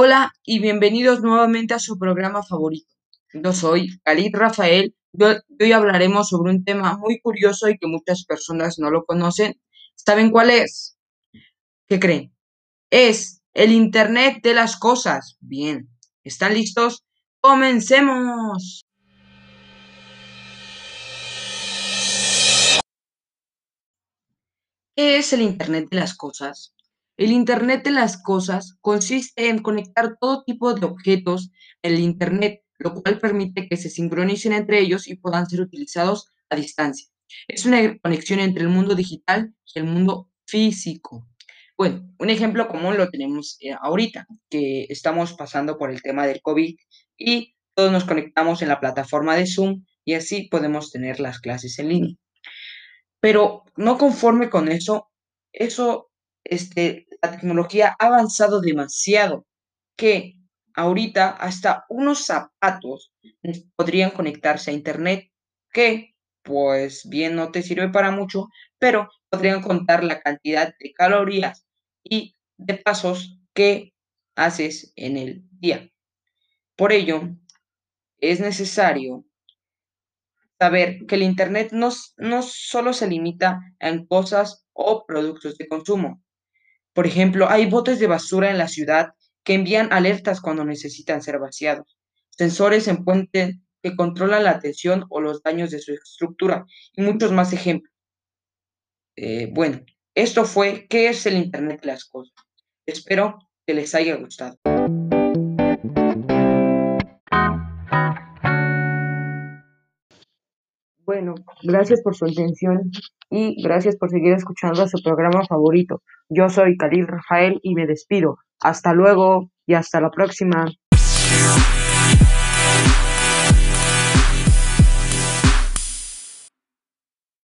Hola y bienvenidos nuevamente a su programa favorito. Yo soy Khalid Rafael y hoy hablaremos sobre un tema muy curioso y que muchas personas no lo conocen. ¿Saben cuál es? ¿Qué creen? Es el Internet de las Cosas. Bien, ¿están listos? ¡Comencemos! ¿Qué es el Internet de las Cosas? El Internet de las Cosas consiste en conectar todo tipo de objetos el Internet, lo cual permite que se sincronicen entre ellos y puedan ser utilizados a distancia. Es una conexión entre el mundo digital y el mundo físico. Bueno, un ejemplo común lo tenemos eh, ahorita, que estamos pasando por el tema del COVID y todos nos conectamos en la plataforma de Zoom y así podemos tener las clases en línea. Pero no conforme con eso, eso, este, la tecnología ha avanzado demasiado que ahorita hasta unos zapatos podrían conectarse a internet que, pues bien, no te sirve para mucho, pero podrían contar la cantidad de calorías y de pasos que haces en el día. Por ello, es necesario saber que el Internet no, no solo se limita en cosas o productos de consumo. Por ejemplo, hay botes de basura en la ciudad que envían alertas cuando necesitan ser vaciados, sensores en puente que controlan la tensión o los daños de su estructura y muchos más ejemplos. Eh, bueno, esto fue ¿Qué es el Internet de las Cosas? Espero que les haya gustado. Bueno, gracias por su atención y gracias por seguir escuchando a su programa favorito. Yo soy Khalil Rafael y me despido. Hasta luego y hasta la próxima.